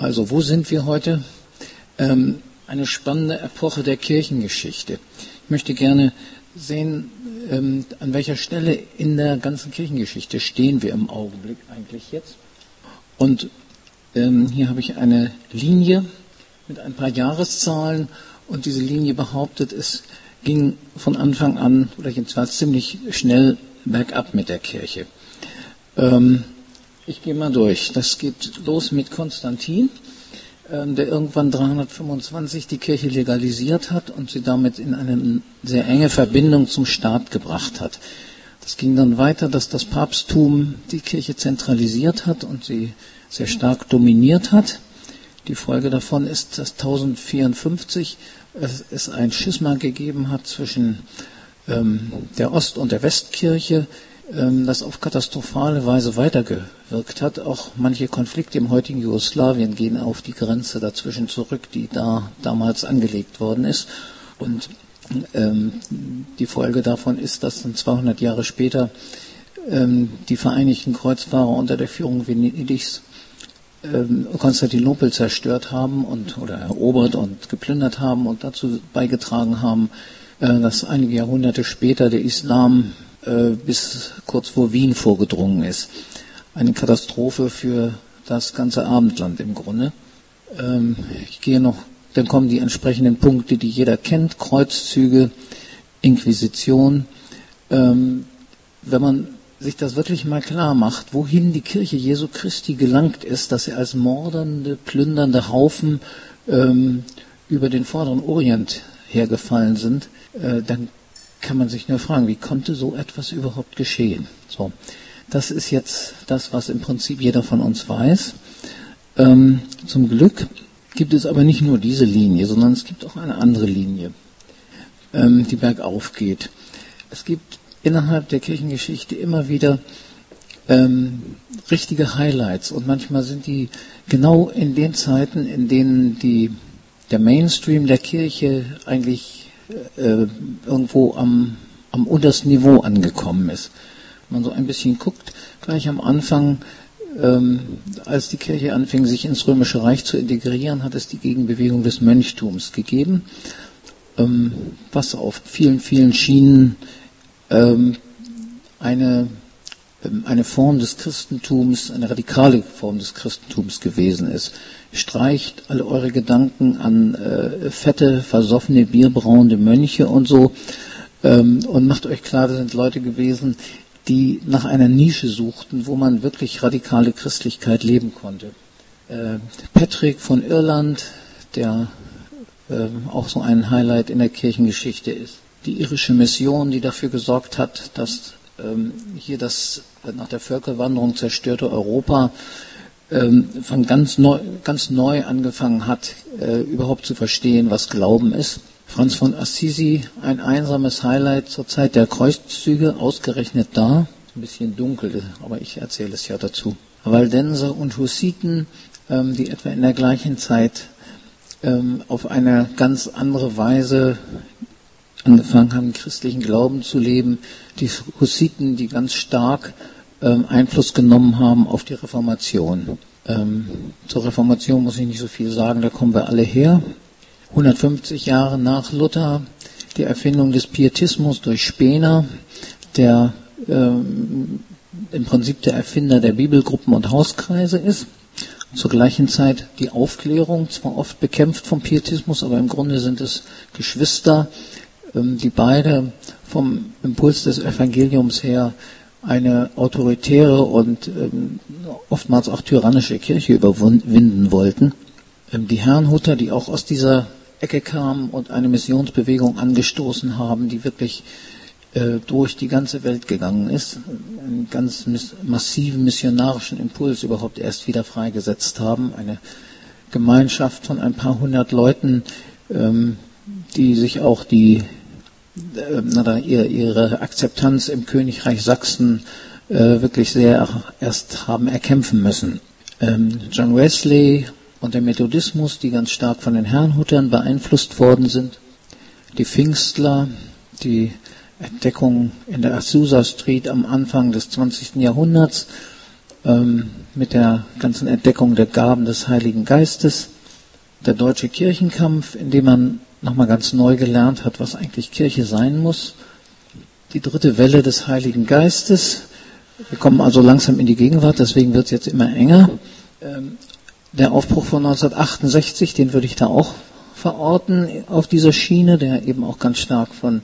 Also, wo sind wir heute? Ähm, eine spannende Epoche der Kirchengeschichte. Ich möchte gerne sehen, ähm, an welcher Stelle in der ganzen Kirchengeschichte stehen wir im Augenblick eigentlich jetzt. Und ähm, hier habe ich eine Linie mit ein paar Jahreszahlen und diese Linie behauptet, es ging von Anfang an oder jedenfalls ziemlich schnell bergab mit der Kirche. Ähm, ich gehe mal durch. Das geht los mit Konstantin, ähm, der irgendwann 325 die Kirche legalisiert hat und sie damit in eine sehr enge Verbindung zum Staat gebracht hat. Das ging dann weiter, dass das Papsttum die Kirche zentralisiert hat und sie sehr stark dominiert hat. Die Folge davon ist, dass 1054 es ein Schisma gegeben hat zwischen ähm, der Ost- und der Westkirche. Ähm, das auf katastrophale Weise weitergewirkt hat. Auch manche Konflikte im heutigen Jugoslawien gehen auf die Grenze dazwischen zurück, die da damals angelegt worden ist. Und ähm, die Folge davon ist, dass dann 200 Jahre später ähm, die Vereinigten Kreuzfahrer unter der Führung Venedigs ähm, Konstantinopel zerstört haben und oder erobert und geplündert haben und dazu beigetragen haben, äh, dass einige Jahrhunderte später der Islam bis kurz vor Wien vorgedrungen ist. Eine Katastrophe für das ganze Abendland im Grunde. Ähm, ich gehe noch, dann kommen die entsprechenden Punkte, die jeder kennt, Kreuzzüge, Inquisition. Ähm, wenn man sich das wirklich mal klar macht, wohin die Kirche Jesu Christi gelangt ist, dass sie als mordernde, plündernde Haufen ähm, über den vorderen Orient hergefallen sind, äh, dann kann man sich nur fragen, wie konnte so etwas überhaupt geschehen? So, das ist jetzt das, was im Prinzip jeder von uns weiß. Ähm, zum Glück gibt es aber nicht nur diese Linie, sondern es gibt auch eine andere Linie, ähm, die bergauf geht. Es gibt innerhalb der Kirchengeschichte immer wieder ähm, richtige Highlights und manchmal sind die genau in den Zeiten, in denen die, der Mainstream der Kirche eigentlich äh, irgendwo am, am untersten Niveau angekommen ist. Wenn man so ein bisschen guckt, gleich am Anfang, ähm, als die Kirche anfing, sich ins Römische Reich zu integrieren, hat es die Gegenbewegung des Mönchtums gegeben, ähm, was auf vielen, vielen Schienen ähm, eine eine Form des Christentums, eine radikale Form des Christentums gewesen ist. Streicht alle eure Gedanken an äh, fette, versoffene, bierbrauende Mönche und so ähm, und macht euch klar, das sind Leute gewesen, die nach einer Nische suchten, wo man wirklich radikale Christlichkeit leben konnte. Äh, Patrick von Irland, der äh, auch so ein Highlight in der Kirchengeschichte ist. Die irische Mission, die dafür gesorgt hat, dass ähm, hier das nach der Völkerwanderung zerstörte Europa ähm, von ganz neu, ganz neu angefangen hat, äh, überhaupt zu verstehen, was Glauben ist. Franz von Assisi, ein einsames Highlight zur Zeit der Kreuzzüge, ausgerechnet da, ein bisschen dunkel, aber ich erzähle es ja dazu. Waldenser und Hussiten, ähm, die etwa in der gleichen Zeit ähm, auf eine ganz andere Weise angefangen haben, christlichen Glauben zu leben, die Hussiten, die ganz stark ähm, Einfluss genommen haben auf die Reformation. Ähm, zur Reformation muss ich nicht so viel sagen, da kommen wir alle her. 150 Jahre nach Luther, die Erfindung des Pietismus durch Spener, der ähm, im Prinzip der Erfinder der Bibelgruppen und Hauskreise ist. Zur gleichen Zeit die Aufklärung, zwar oft bekämpft vom Pietismus, aber im Grunde sind es Geschwister, die beide vom Impuls des Evangeliums her eine autoritäre und ähm, oftmals auch tyrannische Kirche überwinden wollten. Ähm, die Herrnhuter, die auch aus dieser Ecke kamen und eine Missionsbewegung angestoßen haben, die wirklich äh, durch die ganze Welt gegangen ist, einen ganz massiven missionarischen Impuls überhaupt erst wieder freigesetzt haben. Eine Gemeinschaft von ein paar hundert Leuten, ähm, die sich auch die ihre Akzeptanz im Königreich Sachsen äh, wirklich sehr erst haben erkämpfen müssen. Ähm, John Wesley und der Methodismus, die ganz stark von den Herrnhutern beeinflusst worden sind, die Pfingstler, die Entdeckung in der Azusa Street am Anfang des 20. Jahrhunderts ähm, mit der ganzen Entdeckung der Gaben des Heiligen Geistes, der deutsche Kirchenkampf, in dem man nochmal ganz neu gelernt hat, was eigentlich Kirche sein muss, die dritte Welle des Heiligen Geistes. Wir kommen also langsam in die Gegenwart, deswegen wird es jetzt immer enger. Ähm, der Aufbruch von 1968, den würde ich da auch verorten auf dieser Schiene, der eben auch ganz stark von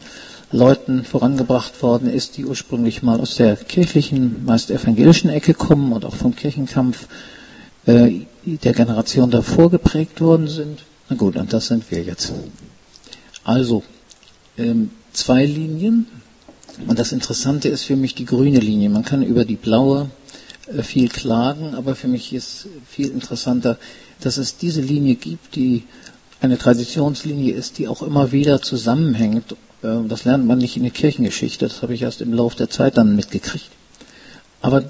Leuten vorangebracht worden ist, die ursprünglich mal aus der kirchlichen, meist evangelischen Ecke kommen und auch vom Kirchenkampf äh, der Generation davor geprägt worden sind. Na gut, und das sind wir jetzt. Also, ähm, zwei Linien. Und das Interessante ist für mich die grüne Linie. Man kann über die blaue äh, viel klagen, aber für mich ist viel interessanter, dass es diese Linie gibt, die eine Traditionslinie ist, die auch immer wieder zusammenhängt ähm, das lernt man nicht in der Kirchengeschichte, das habe ich erst im Laufe der Zeit dann mitgekriegt. Aber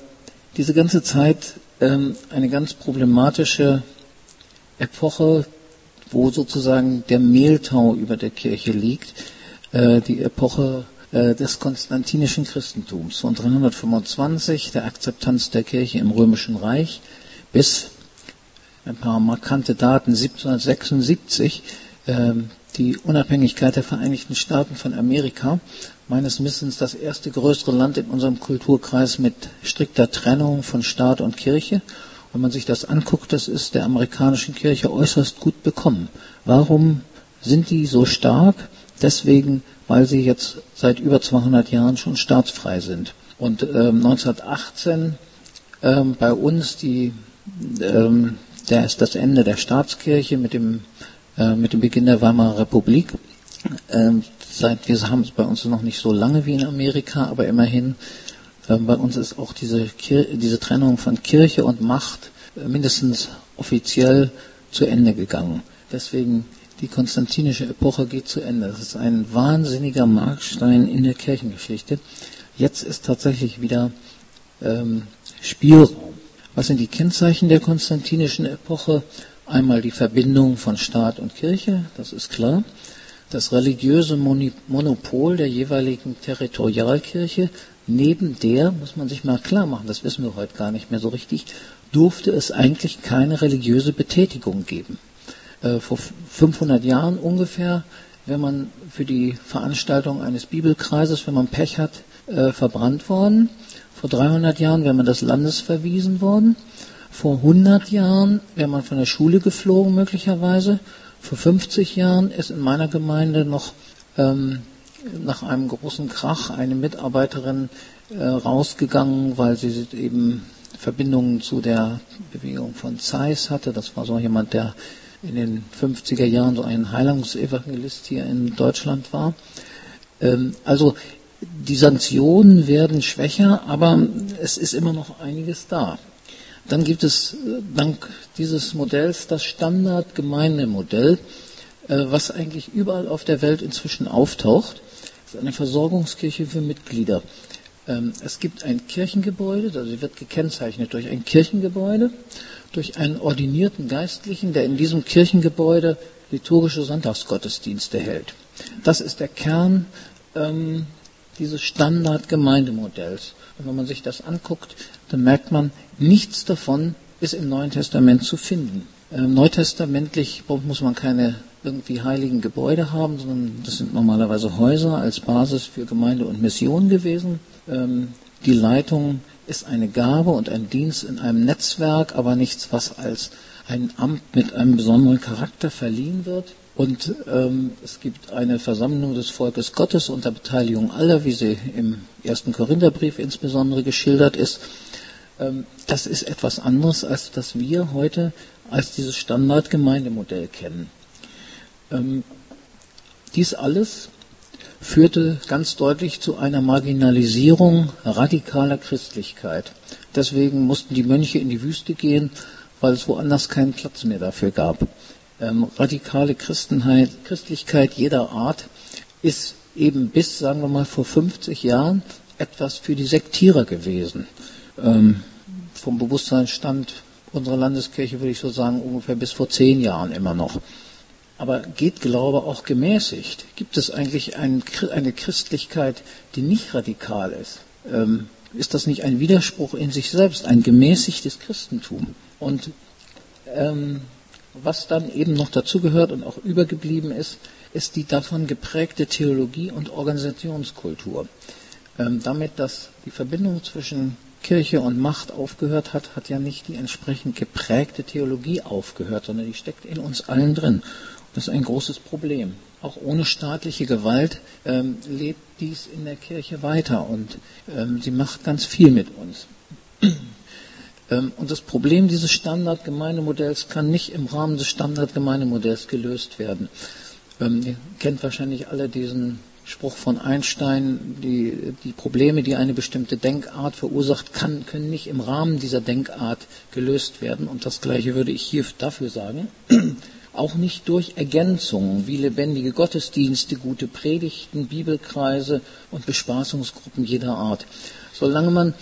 diese ganze Zeit ähm, eine ganz problematische Epoche, wo sozusagen der Mehltau über der Kirche liegt, äh, die Epoche äh, des konstantinischen Christentums von 325, der Akzeptanz der Kirche im Römischen Reich, bis ein paar markante Daten 1776, die Unabhängigkeit der Vereinigten Staaten von Amerika, meines Wissens das erste größere Land in unserem Kulturkreis mit strikter Trennung von Staat und Kirche. Wenn man sich das anguckt, das ist der amerikanischen Kirche äußerst gut bekommen. Warum sind die so stark? Deswegen, weil sie jetzt seit über 200 Jahren schon staatsfrei sind. Und ähm, 1918 ähm, bei uns die, ähm, der ist das Ende der Staatskirche mit dem äh, mit dem Beginn der Weimarer Republik. Ähm, seit wir haben es bei uns noch nicht so lange wie in Amerika, aber immerhin bei uns ist auch diese, diese Trennung von Kirche und Macht äh, mindestens offiziell zu Ende gegangen. Deswegen die konstantinische Epoche geht zu Ende. Das ist ein wahnsinniger Markstein in der Kirchengeschichte. Jetzt ist tatsächlich wieder ähm, Spielraum. Was sind die Kennzeichen der konstantinischen Epoche? Einmal die Verbindung von Staat und Kirche, das ist klar. Das religiöse Monopol der jeweiligen Territorialkirche, neben der, muss man sich mal klar machen, das wissen wir heute gar nicht mehr so richtig, durfte es eigentlich keine religiöse Betätigung geben. Äh, vor 500 Jahren ungefähr, wenn man für die Veranstaltung eines Bibelkreises, wenn man Pech hat, äh, verbrannt worden. Vor 300 Jahren wäre man des Landes verwiesen worden. Vor 100 Jahren wäre man von der Schule geflogen möglicherweise. Vor 50 Jahren ist in meiner Gemeinde noch ähm, nach einem großen Krach eine Mitarbeiterin äh, rausgegangen, weil sie eben Verbindungen zu der Bewegung von Zeiss hatte. Das war so jemand, der in den 50er Jahren so ein Heilungsevangelist hier in Deutschland war. Ähm, also die Sanktionen werden schwächer, aber es ist immer noch einiges da. Dann gibt es äh, dank dieses Modells das Standard-Gemeindemodell, äh, was eigentlich überall auf der Welt inzwischen auftaucht. Das ist eine Versorgungskirche für Mitglieder. Ähm, es gibt ein Kirchengebäude, also sie wird gekennzeichnet durch ein Kirchengebäude, durch einen ordinierten Geistlichen, der in diesem Kirchengebäude liturgische Sonntagsgottesdienste hält. Das ist der Kern ähm, dieses Standard-Gemeindemodells. Und wenn man sich das anguckt, dann merkt man, nichts davon ist im Neuen Testament zu finden. Ähm, neutestamentlich muss man keine irgendwie heiligen Gebäude haben, sondern das sind normalerweise Häuser als Basis für Gemeinde und Mission gewesen. Ähm, die Leitung ist eine Gabe und ein Dienst in einem Netzwerk, aber nichts, was als ein Amt mit einem besonderen Charakter verliehen wird. Und ähm, es gibt eine Versammlung des Volkes Gottes unter Beteiligung aller, wie sie im ersten Korintherbrief insbesondere geschildert ist. Ähm, das ist etwas anderes, als das wir heute als dieses Standardgemeindemodell kennen. Ähm, dies alles führte ganz deutlich zu einer Marginalisierung radikaler Christlichkeit. Deswegen mussten die Mönche in die Wüste gehen, weil es woanders keinen Platz mehr dafür gab ähm, radikale Christenheit, Christlichkeit jeder Art ist eben bis, sagen wir mal, vor 50 Jahren etwas für die Sektierer gewesen. Ähm, vom Bewusstseinsstand unserer Landeskirche würde ich so sagen, ungefähr bis vor zehn Jahren immer noch. Aber geht Glaube auch gemäßigt? Gibt es eigentlich ein, eine Christlichkeit, die nicht radikal ist? Ähm, ist das nicht ein Widerspruch in sich selbst, ein gemäßigtes Christentum? Und ähm, was dann eben noch dazugehört und auch übergeblieben ist, ist die davon geprägte Theologie und Organisationskultur. Ähm, damit, dass die Verbindung zwischen Kirche und Macht aufgehört hat, hat ja nicht die entsprechend geprägte Theologie aufgehört, sondern die steckt in uns allen drin. Das ist ein großes Problem. Auch ohne staatliche Gewalt ähm, lebt dies in der Kirche weiter und ähm, sie macht ganz viel mit uns. Ähm, und das Problem dieses Standardgemeindemodells kann nicht im Rahmen des Standardgemeindemodells gelöst werden. Ähm, ihr kennt wahrscheinlich alle diesen Spruch von Einstein, die, die Probleme, die eine bestimmte Denkart verursacht, kann, können nicht im Rahmen dieser Denkart gelöst werden. Und das Gleiche würde ich hier dafür sagen. Auch nicht durch Ergänzungen wie lebendige Gottesdienste, gute Predigten, Bibelkreise und Bespaßungsgruppen jeder Art. Solange man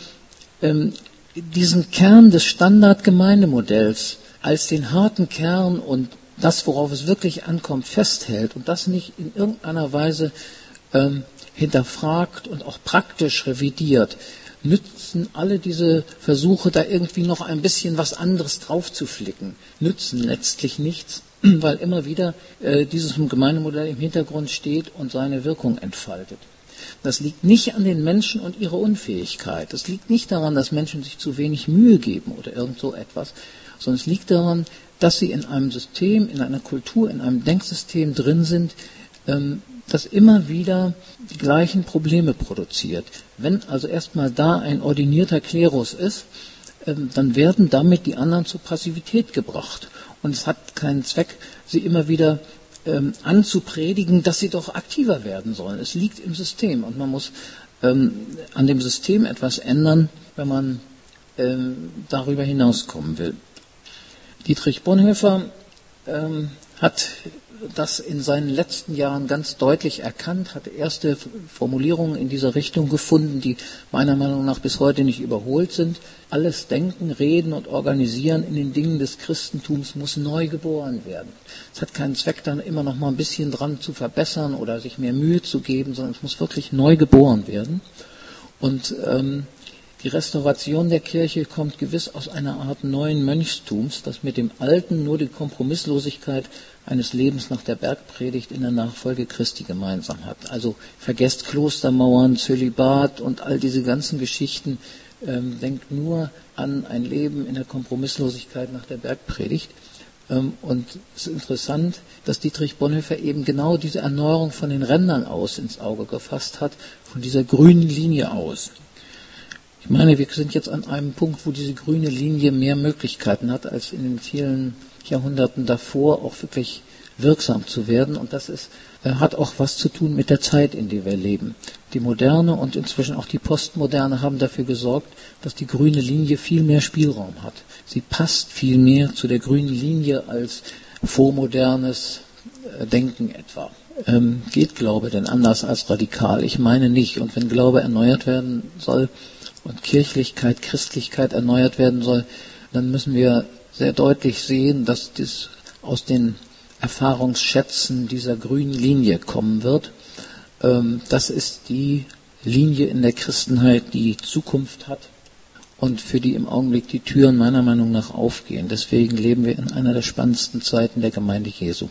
ähm, diesen Kern des Standardgemeindemodells als den harten Kern und das, worauf es wirklich ankommt, festhält und das nicht in irgendeiner Weise ähm, hinterfragt und auch praktisch revidiert, nützen alle diese Versuche, da irgendwie noch ein bisschen was anderes draufzuflicken, nützen letztlich nichts, weil immer wieder äh, dieses Gemeindemodell im Hintergrund steht und seine Wirkung entfaltet. Das liegt nicht an den Menschen und ihrer Unfähigkeit. Das liegt nicht daran, dass Menschen sich zu wenig Mühe geben oder irgend so etwas, sondern es liegt daran, dass sie in einem System, in einer Kultur, in einem Denksystem drin sind, ähm, das immer wieder die gleichen Probleme produziert. Wenn also erstmal da ein ordinierter Klerus ist, ähm, dann werden damit die anderen zur Passivität gebracht. Und es hat keinen Zweck, sie immer wieder ähm, anzupredigen, dass sie doch aktiver werden sollen. Es liegt im System und man muss ähm, an dem System etwas ändern, wenn man darüber hinauskommen will. Dietrich Bonhoeffer hat das in seinen letzten Jahren ganz deutlich erkannt, hat erste Formulierungen in dieser Richtung gefunden, die meiner Meinung nach bis heute nicht überholt sind. Alles Denken, Reden und Organisieren in den Dingen des Christentums muss neu geboren werden. Es hat keinen Zweck, dann immer noch mal ein bisschen dran zu verbessern oder sich mehr Mühe zu geben, sondern es muss wirklich neu geboren werden. Und ähm, die Restauration der Kirche kommt gewiss aus einer Art neuen Mönchstums, das mit dem Alten nur die Kompromisslosigkeit eines Lebens nach der Bergpredigt in der Nachfolge Christi gemeinsam hat. Also vergesst Klostermauern, Zölibat und all diese ganzen Geschichten. Ähm, denkt nur an ein Leben in der Kompromisslosigkeit nach der Bergpredigt. Ähm, und es ist interessant, dass Dietrich Bonhoeffer eben genau diese Erneuerung von den Rändern aus ins Auge gefasst hat, von dieser grünen Linie aus. Ich meine, wir sind jetzt an einem Punkt, wo diese grüne Linie mehr Möglichkeiten hat, als in den vielen Jahrhunderten davor auch wirklich wirksam zu werden. Und das ist, äh, hat auch was zu tun mit der Zeit, in der wir leben. Die Moderne und inzwischen auch die Postmoderne haben dafür gesorgt, dass die grüne Linie viel mehr Spielraum hat. Sie passt viel mehr zu der grünen Linie als vormodernes äh, Denken etwa. Ähm, geht Glaube denn anders als radikal? Ich meine nicht. Und wenn Glaube erneuert werden soll, und Kirchlichkeit, Christlichkeit erneuert werden soll, dann müssen wir sehr deutlich sehen, dass das aus den Erfahrungsschätzen dieser grünen Linie kommen wird. Ähm, das ist die Linie in der Christenheit, die Zukunft hat und für die im Augenblick die Türen meiner Meinung nach aufgehen. Deswegen leben wir in einer der spannendsten Zeiten der Gemeinde Jesu.